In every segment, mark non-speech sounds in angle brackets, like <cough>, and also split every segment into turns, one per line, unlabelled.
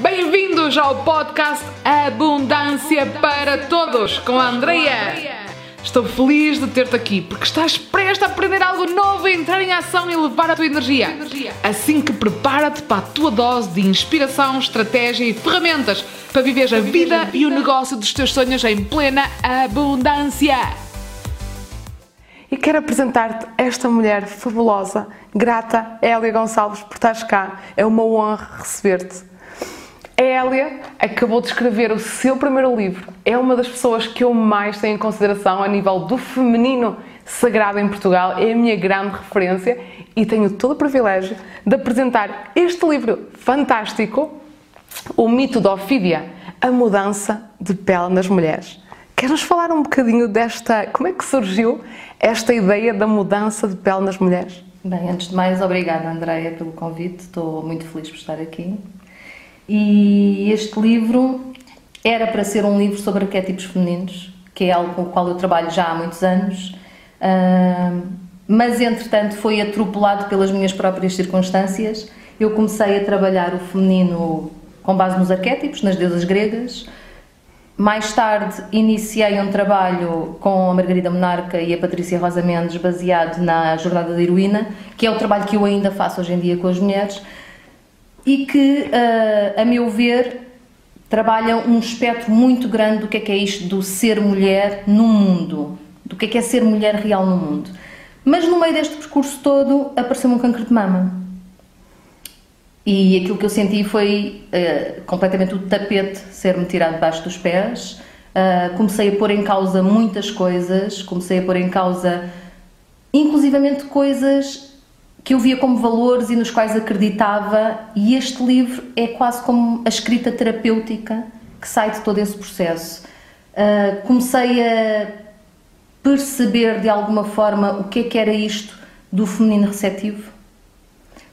Bem-vindos ao podcast Abundância para Todos com a Andrea. Estou feliz de ter-te aqui porque estás prestes a aprender algo novo, entrar em ação e levar a tua energia. Assim que prepara-te para a tua dose de inspiração, estratégia e ferramentas para viveres a vida e o negócio dos teus sonhos em plena abundância. E quero apresentar-te esta mulher fabulosa, grata, Hélia Gonçalves, por estares cá. É uma honra receber-te. A Hélia acabou de escrever o seu primeiro livro. É uma das pessoas que eu mais tenho em consideração a nível do feminino sagrado em Portugal. É a minha grande referência e tenho todo o privilégio de apresentar este livro fantástico, O Mito da Ofídia, a mudança de pele nas mulheres. Queres falar um bocadinho desta, como é que surgiu esta ideia da mudança de pele nas mulheres?
Bem, antes de mais, obrigada Andreia pelo convite, estou muito feliz por estar aqui. E este livro era para ser um livro sobre arquétipos femininos, que é algo com o qual eu trabalho já há muitos anos, mas entretanto foi atropelado pelas minhas próprias circunstâncias. Eu comecei a trabalhar o feminino com base nos arquétipos, nas deusas gregas, mais tarde iniciei um trabalho com a Margarida Monarca e a Patrícia Rosa Mendes baseado na Jornada da Heroína, que é o trabalho que eu ainda faço hoje em dia com as mulheres e que, a meu ver, trabalha um espectro muito grande do que é que é isto do ser mulher no mundo, do que é que é ser mulher real no mundo. Mas no meio deste percurso todo apareceu-me um cancro de mama. E aquilo que eu senti foi uh, completamente o tapete ser-me tirado debaixo dos pés. Uh, comecei a pôr em causa muitas coisas, comecei a pôr em causa, inclusivamente, coisas que eu via como valores e nos quais acreditava, e este livro é quase como a escrita terapêutica que sai de todo esse processo. Uh, comecei a perceber de alguma forma o que é que era isto do feminino receptivo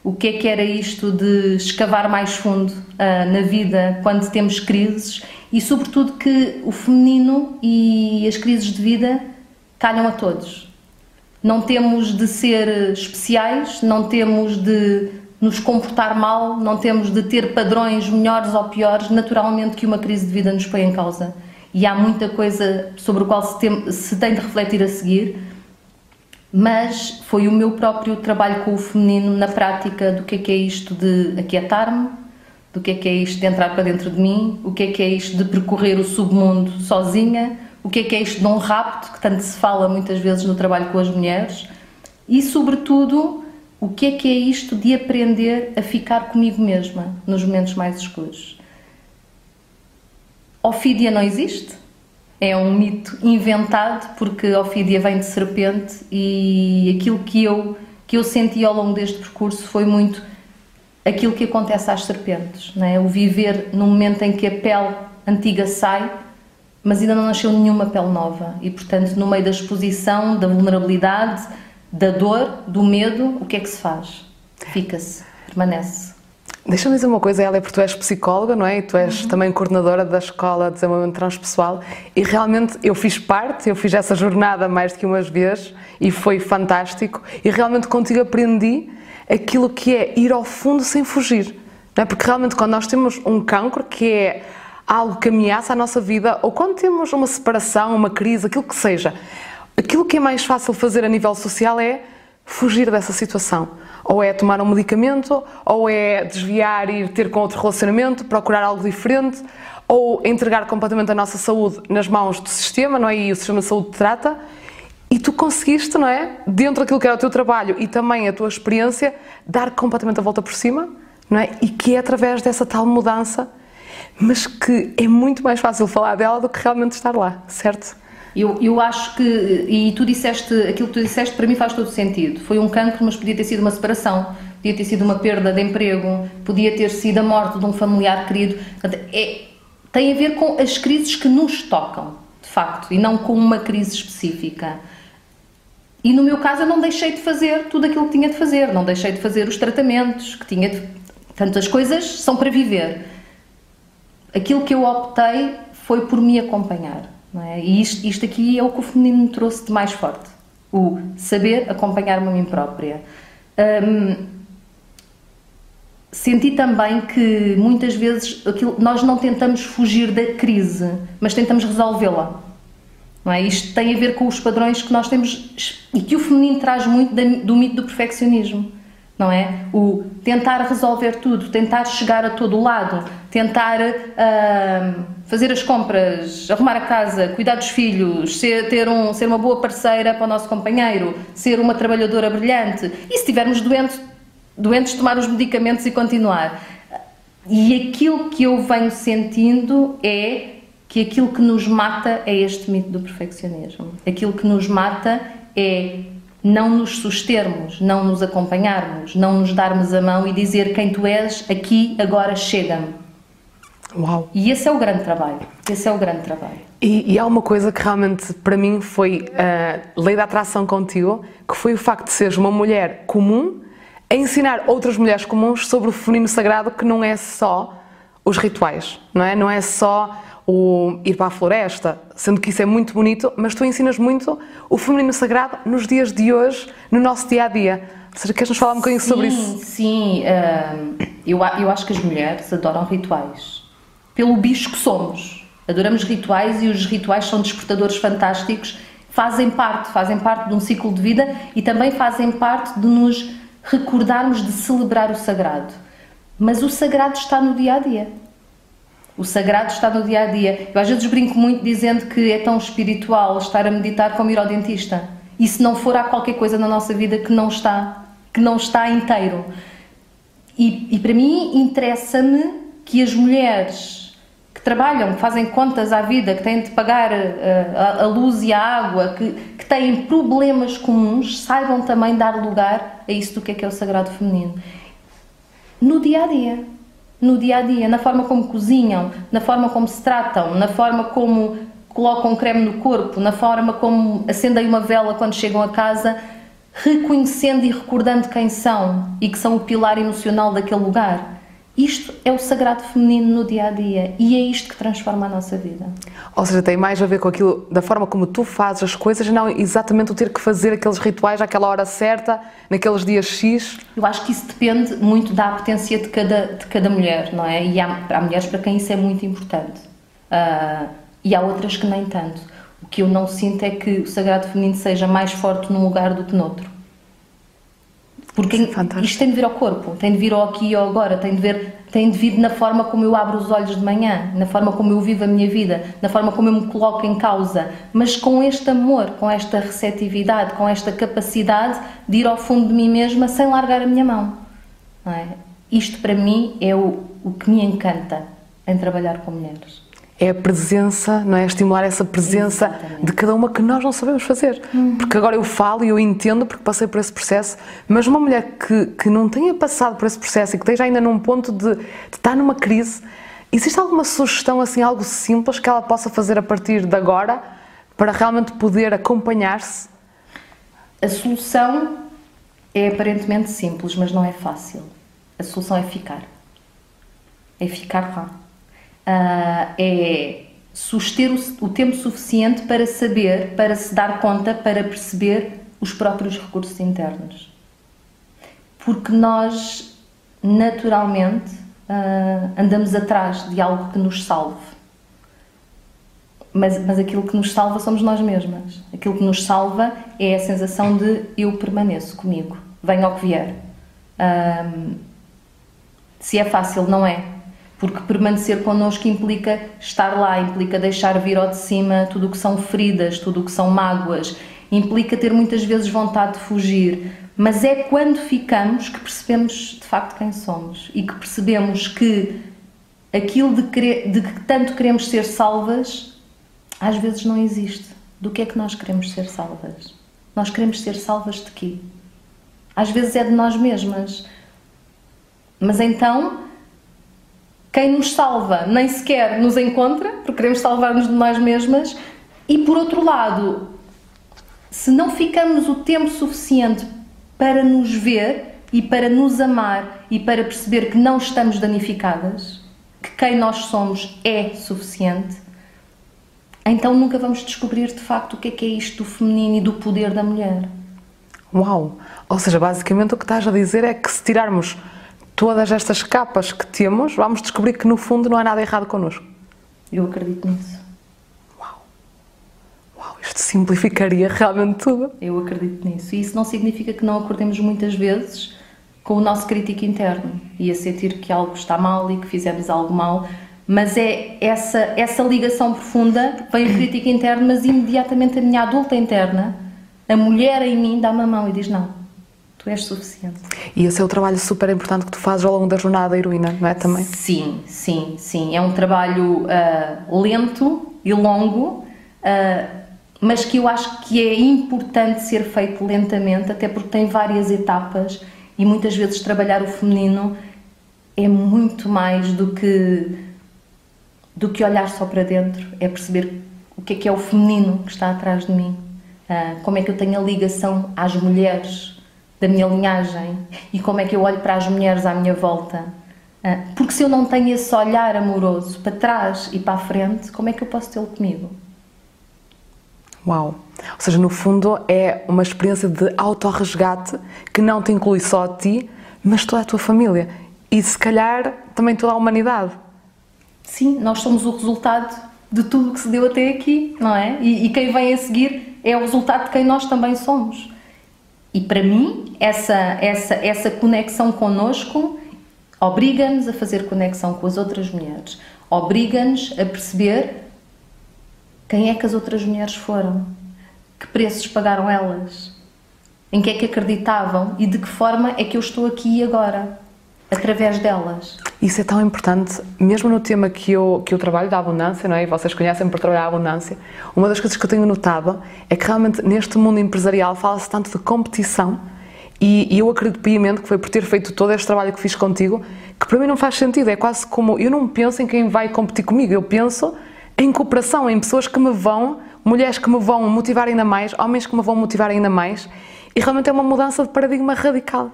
o que é que era isto de escavar mais fundo uh, na vida quando temos crises e, sobretudo, que o feminino e as crises de vida calham a todos. Não temos de ser especiais, não temos de nos comportar mal, não temos de ter padrões melhores ou piores, naturalmente que uma crise de vida nos põe em causa. E há muita coisa sobre o qual se tem, se tem de refletir a seguir, mas foi o meu próprio trabalho com o feminino na prática do que é que é isto de aquietar-me, do que é que é isto de entrar para dentro de mim, o que é que é isto de percorrer o submundo sozinha, o que é que é isto de um rapto, que tanto se fala muitas vezes no trabalho com as mulheres, e sobretudo o que é que é isto de aprender a ficar comigo mesma nos momentos mais escuros. Ofídia não existe? é um mito inventado porque Ofídia vem de serpente e aquilo que eu que eu senti ao longo deste percurso foi muito aquilo que acontece às serpentes, não é? O viver no momento em que a pele antiga sai, mas ainda não nasceu nenhuma pele nova e portanto no meio da exposição, da vulnerabilidade, da dor, do medo, o que é que se faz? Fica-se, permanece.
Deixa-me dizer uma coisa, ela é porque tu és psicóloga, não é? E tu és uhum. também coordenadora da Escola de Desenvolvimento Transpessoal e realmente eu fiz parte, eu fiz essa jornada mais do que umas vezes e foi fantástico e realmente contigo aprendi aquilo que é ir ao fundo sem fugir, não é? Porque realmente quando nós temos um cancro que é algo que ameaça a nossa vida ou quando temos uma separação, uma crise, aquilo que seja, aquilo que é mais fácil fazer a nível social é fugir dessa situação. Ou é tomar um medicamento, ou é desviar e ir ter com outro relacionamento, procurar algo diferente, ou entregar completamente a nossa saúde nas mãos do sistema, não é? E o sistema de saúde trata. E tu conseguiste, não é? Dentro daquilo que era o teu trabalho e também a tua experiência, dar completamente a volta por cima, não é? E que é através dessa tal mudança, mas que é muito mais fácil falar dela do que realmente estar lá, certo?
Eu, eu acho que, e tu disseste, aquilo que tu disseste para mim faz todo sentido. Foi um cancro, mas podia ter sido uma separação, podia ter sido uma perda de emprego, podia ter sido a morte de um familiar querido. É, tem a ver com as crises que nos tocam, de facto, e não com uma crise específica. E no meu caso eu não deixei de fazer tudo aquilo que tinha de fazer, não deixei de fazer os tratamentos que tinha de. Portanto, as coisas são para viver. Aquilo que eu optei foi por me acompanhar. É? E isto, isto aqui é o que o feminino me trouxe de mais forte: o saber acompanhar-me a mim própria. Um, senti também que muitas vezes aquilo, nós não tentamos fugir da crise, mas tentamos resolvê-la. É? Isto tem a ver com os padrões que nós temos e que o feminino traz muito do mito do perfeccionismo. Não é? O tentar resolver tudo, tentar chegar a todo lado, tentar uh, fazer as compras, arrumar a casa, cuidar dos filhos, ser, ter um, ser uma boa parceira para o nosso companheiro, ser uma trabalhadora brilhante. E se estivermos doentes, doentes, tomar os medicamentos e continuar. E aquilo que eu venho sentindo é que aquilo que nos mata é este mito do perfeccionismo. Aquilo que nos mata é não nos sustermos, não nos acompanharmos, não nos darmos a mão e dizer quem tu és, aqui, agora, chega-me.
Uau!
E esse é o grande trabalho. Esse é o grande trabalho.
E, e há uma coisa que realmente para mim foi a lei da atração contigo, que foi o facto de seres uma mulher comum a ensinar outras mulheres comuns sobre o feminino sagrado que não é só os rituais, não é? Não é só o ir para a floresta, sendo que isso é muito bonito, mas tu ensinas muito o feminino sagrado nos dias de hoje, no nosso dia a dia. Ou seja, queres nos falar um bocadinho
sim,
sobre isso?
Sim, uh, eu, eu acho que as mulheres adoram rituais. Pelo bicho que somos. Adoramos rituais e os rituais são despertadores fantásticos, fazem parte, fazem parte de um ciclo de vida e também fazem parte de nos recordarmos de celebrar o sagrado. Mas o sagrado está no dia a dia. O sagrado está no dia a dia. Eu às vezes brinco muito dizendo que é tão espiritual estar a meditar como ir ao dentista. E se não for, há qualquer coisa na nossa vida que não está, que não está inteiro. E, e para mim interessa-me que as mulheres que trabalham, que fazem contas à vida, que têm de pagar a, eh, a, a luz e a água, que, que têm problemas comuns, saibam também dar lugar a isso do que é que é o sagrado feminino. No dia a dia no dia a dia, na forma como cozinham, na forma como se tratam, na forma como colocam creme no corpo, na forma como acendem uma vela quando chegam a casa, reconhecendo e recordando quem são e que são o pilar emocional daquele lugar. Isto é o sagrado feminino no dia a dia e é isto que transforma a nossa vida.
Ou seja, tem mais a ver com aquilo, da forma como tu fazes as coisas, não exatamente o ter que fazer aqueles rituais àquela hora certa, naqueles dias X.
Eu acho que isso depende muito da apetência de cada, de cada mulher, não é? E há, há mulheres para quem isso é muito importante. Uh, e há outras que nem tanto. O que eu não sinto é que o sagrado feminino seja mais forte num lugar do que noutro. Porque é isto tem de vir ao corpo, tem de vir ao aqui e ao agora, tem de, ver, tem de vir na forma como eu abro os olhos de manhã, na forma como eu vivo a minha vida, na forma como eu me coloco em causa, mas com este amor, com esta receptividade, com esta capacidade de ir ao fundo de mim mesma sem largar a minha mão. É? Isto para mim é o, o que me encanta em trabalhar com mulheres
é a presença, não é? Estimular essa presença Exatamente. de cada uma que nós não sabemos fazer. Uhum. Porque agora eu falo e eu entendo porque passei por esse processo, mas uma mulher que, que não tenha passado por esse processo e que esteja ainda num ponto de, de estar numa crise, existe alguma sugestão, assim, algo simples que ela possa fazer a partir de agora para realmente poder acompanhar-se?
A solução é aparentemente simples, mas não é fácil. A solução é ficar. É ficar lá uh, é suster o, o tempo suficiente para saber, para se dar conta, para perceber os próprios recursos internos. Porque nós, naturalmente, uh, andamos atrás de algo que nos salve. Mas, mas aquilo que nos salva somos nós mesmas. Aquilo que nos salva é a sensação de eu permaneço comigo, venha ao que vier. Um, ah, se é fácil, não é porque permanecer connosco implica estar lá, implica deixar vir ao de cima tudo o que são feridas, tudo o que são mágoas, implica ter muitas vezes vontade de fugir, mas é quando ficamos que percebemos de facto quem somos e que percebemos que aquilo de, querer, de que tanto queremos ser salvas às vezes não existe. Do que é que nós queremos ser salvas? Nós queremos ser salvas de quê? Às vezes é de nós mesmas. Mas então quem nos salva nem sequer nos encontra, porque queremos salvar-nos de nós mesmas, e por outro lado, se não ficamos o tempo suficiente para nos ver e para nos amar e para perceber que não estamos danificadas, que quem nós somos é suficiente, então nunca vamos descobrir de facto o que é que é isto do feminino e do poder da mulher.
Uau! Ou seja, basicamente o que estás a dizer é que se tirarmos todas estas capas que temos, vamos descobrir que no fundo não há nada errado connosco.
Eu acredito nisso.
Uau! Uau, isto simplificaria realmente tudo.
Eu acredito nisso. E isso não significa que não acordemos muitas vezes com o nosso crítico interno e a sentir que algo está mal e que fizemos algo mal. Mas é essa, essa ligação profunda, vem o crítico interno, mas imediatamente a minha adulta interna, a mulher em mim, dá-me a mão e diz: Não, tu és suficiente.
E esse é o trabalho super importante que tu fazes ao longo da jornada heroína, não é? Também?
Sim, sim, sim. É um trabalho uh, lento e longo, uh, mas que eu acho que é importante ser feito lentamente, até porque tem várias etapas e muitas vezes trabalhar o feminino é muito mais do que do que olhar só para dentro, é perceber o que é que é o feminino que está atrás de mim, uh, como é que eu tenho a ligação às mulheres da minha linhagem e como é que eu olho para as mulheres à minha volta. Uh, porque se eu não tenho esse olhar amoroso para trás e para a frente, como é que eu posso tê-lo comigo?
Uau! Ou seja, no fundo é uma experiência de autorresgate que não te inclui só a ti, mas toda a tua família e se calhar também toda a humanidade.
Sim, nós somos o resultado de tudo que se deu até aqui, não é? E, e quem vem a seguir é o resultado de quem nós também somos. E para mim, essa, essa, essa conexão connosco obriga-nos a fazer conexão com as outras mulheres, obriga-nos a perceber quem é que as outras mulheres foram, que preços pagaram elas, em que é que acreditavam e de que forma é que eu estou aqui agora através delas.
Isso é tão importante, mesmo no tema que eu, que eu trabalho da abundância, não é? E vocês conhecem por trabalhar a abundância. Uma das coisas que eu tenho notado é que realmente neste mundo empresarial fala-se tanto de competição e, e, eu acredito piamente que foi por ter feito todo este trabalho que fiz contigo que para mim não faz sentido. É quase como eu não penso em quem vai competir comigo, eu penso em cooperação, em pessoas que me vão, mulheres que me vão motivar ainda mais, homens que me vão motivar ainda mais e realmente é uma mudança de paradigma radical,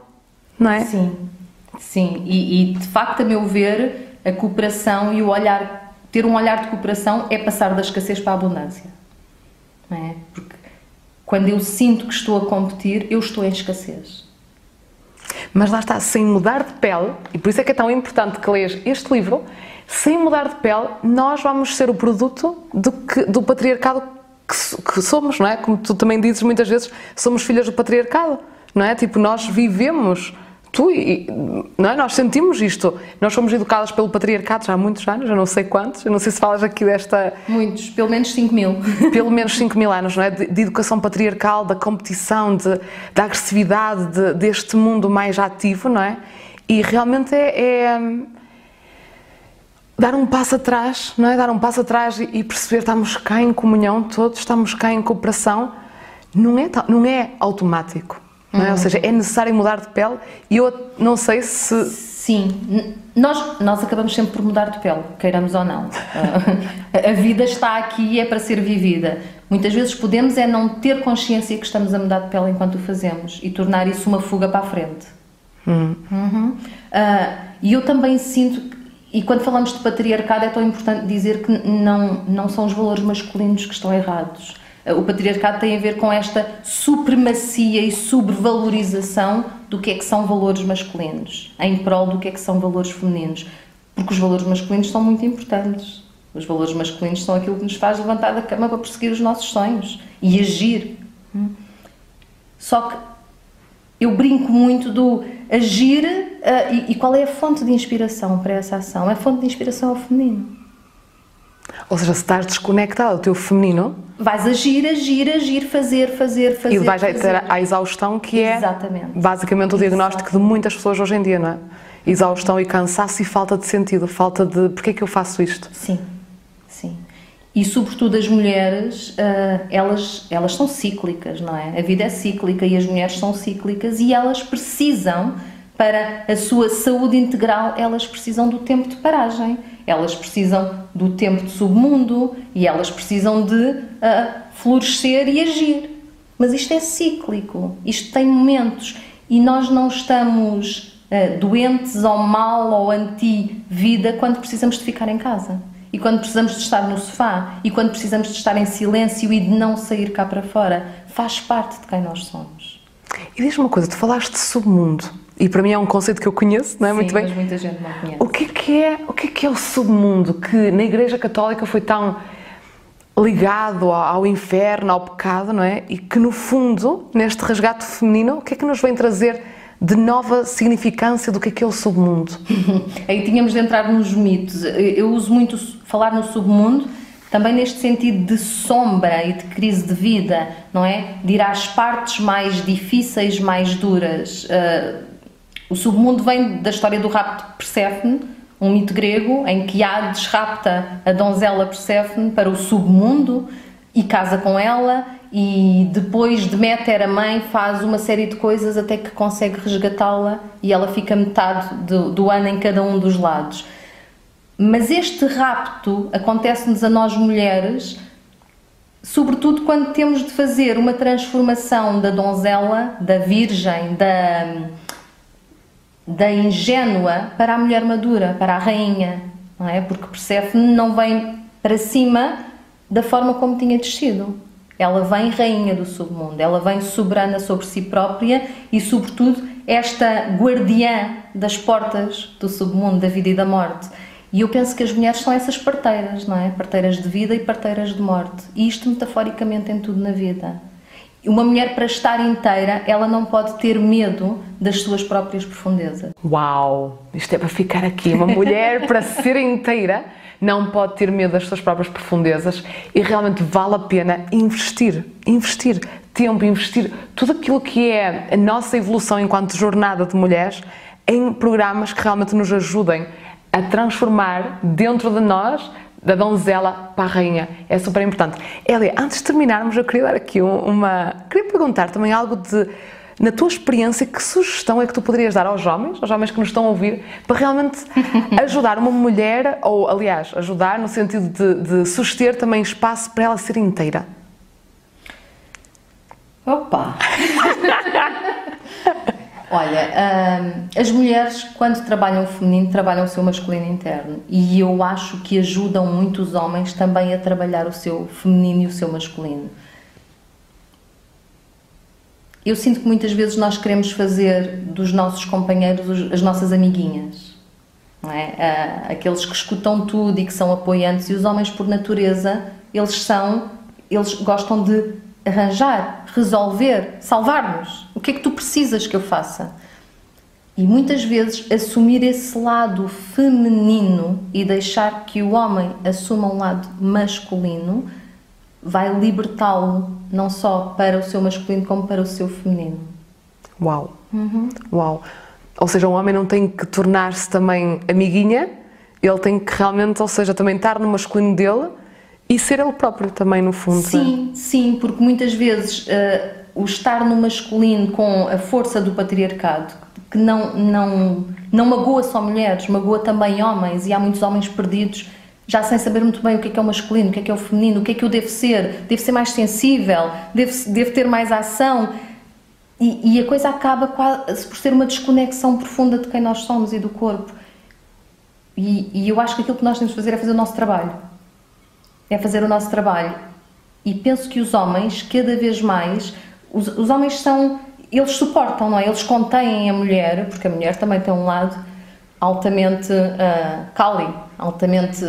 não é?
Sim. Sim, e, e, de facto, a meu ver, a cooperação e o olhar, ter um olhar de cooperação é passar da escassez para a abundância. Não é? Porque quando eu sinto que estou a competir, eu estou em escassez.
Mas lá está, sem mudar de pele, e por isso é que é tão importante que leias este livro, sem mudar de pele, nós vamos ser o produto do, que, do patriarcado que, que somos, não é? Como tu também dizes muitas vezes, somos filhas do patriarcado, não é? Tipo, nós vivemos tu e não é? nós sentimos isto. Nós fomos educadas pelo patriarcado já há muitos anos, eu não sei quantos, eu não sei se falas aqui desta.
Muitos, pelo menos 5 mil. <laughs>
Pelo menos 5 mil anos, não é? De, de, educação patriarcal, da competição, de, da agressividade, de, deste mundo mais ativo, não é? E realmente é, é. dar um passo atrás, não é? Dar um passo atrás e, e perceber estamos cá em comunhão todos, estamos cá em cooperação. Não é, não é automático é? Ou seja, é necessário mudar de pele e eu não sei se.
Sim, nós, nós acabamos sempre por mudar de pele, queiramos ou não. <laughs> a vida está aqui e é para ser vivida. Muitas vezes podemos é não ter consciência que estamos a mudar de pele enquanto o fazemos e tornar isso uma fuga para a frente.
Hum.
Uhum. Uh, e eu também sinto, e quando falamos de patriarcado é tão importante dizer que não, não são os valores masculinos que estão errados o patriarcado tem a ver com esta supremacia e subvalorização do que é que são valores masculinos, em prol do que é que são valores femininos. Porque os valores masculinos são muito importantes. Os valores masculinos são aquilo que nos faz levantar da cama para perseguir os nossos sonhos e agir. Só que eu brinco muito do agir uh, e, e qual é a fonte de inspiração para essa ação? A fonte de inspiração é o feminino.
Ou seja, se estás desconectado do teu feminino.
Vais agir, agir, agir, fazer, fazer, fazer.
E vais fazer. ter a exaustão, que
Exatamente.
é basicamente o diagnóstico Exato. de muitas pessoas hoje em dia, não é? Exaustão e cansaço e falta de sentido, falta de porque é que eu faço isto?
Sim, sim. E sobretudo as mulheres, uh, elas, elas são cíclicas, não é? A vida é cíclica e as mulheres são cíclicas e elas precisam, para a sua saúde integral, elas precisam do tempo de paragem elas precisam do tempo de submundo e elas precisam de uh, florescer e agir. Mas isto é cíclico, isto tem momentos e nós não estamos uh, doentes ou mal ou anti-vida quando precisamos de ficar em casa. E quando precisamos de estar no sofá, e quando precisamos de estar em silêncio e de não sair cá para fora, faz parte de quem nós somos.
E diz-me uma coisa, tu falaste de submundo. E para mim é um conceito que eu conheço, não é?
Sim,
Muito bem.
mas muita gente não conhece.
O que é que é, o que é que é o submundo que na Igreja Católica foi tão ligado ao, ao inferno, ao pecado, não é? E que no fundo, neste resgate feminino, o que é que nos vem trazer de nova significância do que é que é o submundo? <laughs>
Aí tínhamos de entrar nos mitos. Eu uso muito falar no submundo, também neste sentido de sombra e de crise de vida, não é? De ir às partes mais difíceis, mais duras. Uh, o submundo vem da história do rapto de Perséfone, um mito grego em que Hades rapta a donzela Perséfone para o submundo e casa com ela e depois Deméter, a mãe, faz uma série de coisas até que consegue resgatá-la e ela fica metade do, do ano em cada um dos lados. Mas este rapto acontece-nos a nós mulheres, sobretudo quando temos de fazer uma transformação da donzela, da virgem, da, da ingênua para a mulher madura, para a rainha, não é? Porque Perséfone não vem para cima da forma como tinha descido. Ela vem rainha do submundo, ela vem soberana sobre si própria e, sobretudo, esta guardiã das portas do submundo, da vida e da morte. E eu penso que as mulheres são essas parteiras, não é? Parteiras de vida e parteiras de morte. E isto metaforicamente em tudo na vida. Uma mulher, para estar inteira, ela não pode ter medo das suas próprias profundezas.
Uau! Isto é para ficar aqui. Uma mulher, para ser inteira, não pode ter medo das suas próprias profundezas e realmente vale a pena investir. Investir tempo, investir tudo aquilo que é a nossa evolução enquanto jornada de mulheres em programas que realmente nos ajudem a transformar dentro de nós da donzela para a rainha. É super importante. Elia, antes de terminarmos, eu queria dar aqui uma. Queria perguntar também algo de. Na tua experiência, que sugestão é que tu poderias dar aos homens, aos homens que nos estão a ouvir, para realmente <laughs> ajudar uma mulher, ou aliás, ajudar no sentido de, de suster também espaço para ela ser inteira?
Opa! <laughs> Olha, as mulheres, quando trabalham o feminino, trabalham o seu masculino interno. E eu acho que ajudam muito os homens também a trabalhar o seu feminino e o seu masculino. Eu sinto que muitas vezes nós queremos fazer dos nossos companheiros as nossas amiguinhas. É? Aqueles que escutam tudo e que são apoiantes. E os homens, por natureza, eles são, eles gostam de arranjar, resolver, salvar-nos. O que é que tu precisas que eu faça? E muitas vezes assumir esse lado feminino e deixar que o homem assuma um lado masculino vai libertá-lo não só para o seu masculino como para o seu feminino.
Uau! Uhum. Uau! Ou seja, um homem não tem que tornar-se também amiguinha, ele tem que realmente, ou seja, também estar no masculino dele e ser ele próprio também, no fundo.
Sim,
é?
sim, porque muitas vezes uh, o estar no masculino com a força do patriarcado, que não, não, não magoa só mulheres, magoa também homens, e há muitos homens perdidos já sem saber muito bem o que é, que é o masculino, o que é, que é o feminino, o que é que eu devo ser, devo ser mais sensível, devo, devo ter mais ação. E, e a coisa acaba quase por ser uma desconexão profunda de quem nós somos e do corpo. E, e eu acho que aquilo que nós temos de fazer é fazer o nosso trabalho é fazer o nosso trabalho. E penso que os homens, cada vez mais, os, os homens são, eles suportam, não é? Eles contêm a mulher, porque a mulher também tem um lado altamente uh, cali, altamente.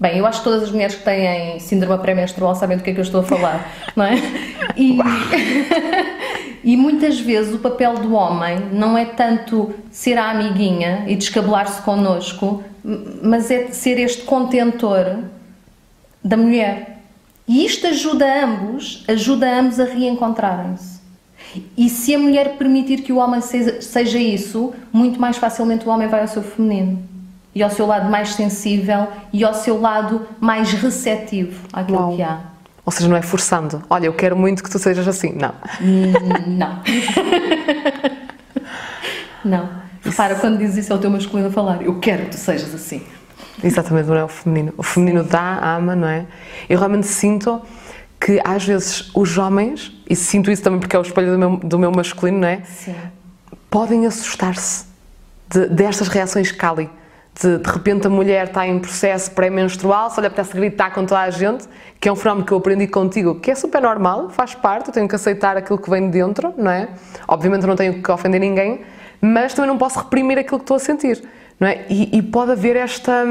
Bem, eu acho que todas as mulheres que têm síndrome pré-menstrual sabem do que é que eu estou a falar, <laughs> não é? E, <laughs> e muitas vezes o papel do homem não é tanto ser a amiguinha e descabelar-se connosco, mas é ser este contentor da mulher. E isto ajuda ambos, ajuda ambos a reencontrarem-se. E se a mulher permitir que o homem seja, seja isso, muito mais facilmente o homem vai ao seu feminino e ao seu lado mais sensível e ao seu lado mais receptivo àquilo Uau. que há.
Ou seja, não é forçando. Olha, eu quero muito que tu sejas assim. Não.
Hum, não. <laughs> não. Repara, quando dizes isso ao teu masculino a falar, eu quero que tu sejas assim.
Exatamente, não é o feminino. O feminino Sim. dá, ama, não é? Eu realmente sinto que às vezes os homens, e sinto isso também porque é o espelho do meu, do meu masculino, não é?
Sim.
Podem assustar-se de, destas reações Kali, de, de repente a mulher está em processo pré-menstrual, só lhe apetece gritar com toda a gente, que é um fenómeno que eu aprendi contigo, que é super normal, faz parte, eu tenho que aceitar aquilo que vem de dentro, não é? Obviamente eu não tenho que ofender ninguém, mas também não posso reprimir aquilo que estou a sentir, não é? E, e pode haver esta,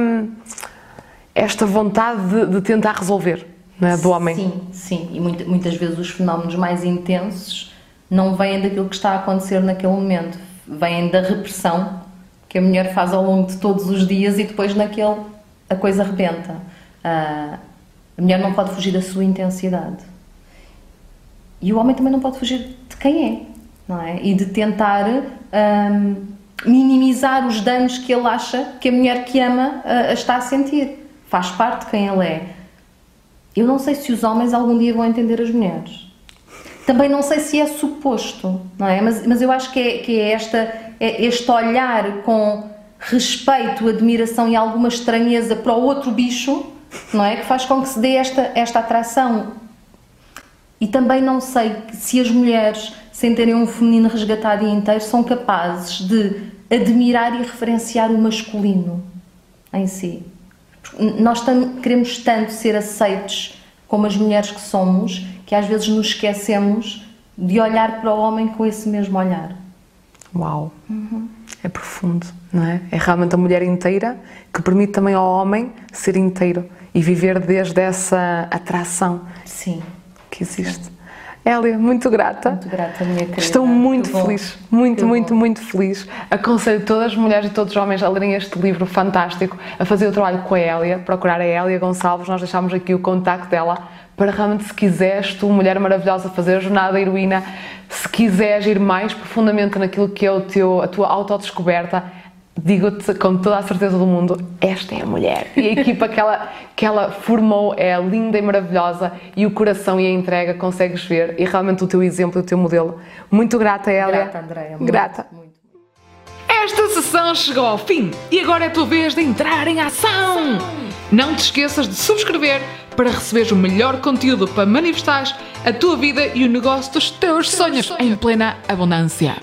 esta vontade de, de tentar resolver, não é? Do homem.
Sim, sim, e muita, muitas vezes os fenómenos mais intensos não vêm daquilo que está a acontecer naquele momento, vêm da repressão que a mulher faz ao longo de todos os dias e depois naquele a coisa rebenta. Uh, a mulher não pode fugir da sua intensidade. E o homem também não pode fugir de quem é, não é? E de tentar um, minimizar os danos que ele acha que a mulher que ama uh, está a sentir. Faz parte de quem ele é. Eu não sei se os homens algum dia vão entender as mulheres. Também não sei se é suposto, não é? Mas, mas eu acho que é, que é esta é este olhar com respeito, admiração e alguma estranheza para o outro bicho, não é? Que faz com que se dê esta, esta atração. E também não sei se as mulheres, sem terem um feminino resgatado e inteiro, são capazes de admirar e referenciar o masculino em si. Nós queremos tanto ser aceitos como as mulheres que somos, que às vezes nos esquecemos de olhar para o homem com esse mesmo olhar.
Uau! Uhum. É profundo, não é? É realmente a mulher inteira que permite também ao homem ser inteiro e viver desde essa atração
Sim.
que existe. Sim. Hélia, muito grata.
Muito grata, minha querida.
Estou muito que feliz, bom. muito, que muito, bom. muito feliz. Aconselho todas as mulheres e todos os homens a lerem este livro fantástico, a fazer o trabalho com a Hélia, procurar a Hélia Gonçalves, nós deixamos aqui o contacto dela para realmente, se quiseres, tu, mulher maravilhosa, fazer a jornada heroína, se quiseres ir mais profundamente naquilo que é o teu, a tua autodescoberta, digo-te com toda a certeza do mundo, esta é a mulher. E a equipa que ela, que ela formou é linda e maravilhosa e o coração e a entrega consegues ver e realmente o teu exemplo e o teu modelo. Muito grata, Hélia.
Grata, Andréia.
Grata.
Muito, muito.
Esta sessão chegou ao fim e agora é a tua vez de entrar em ação. Não te esqueças de subscrever para receberes o melhor conteúdo para manifestar a tua vida e o negócio dos teus sonhos em plena abundância.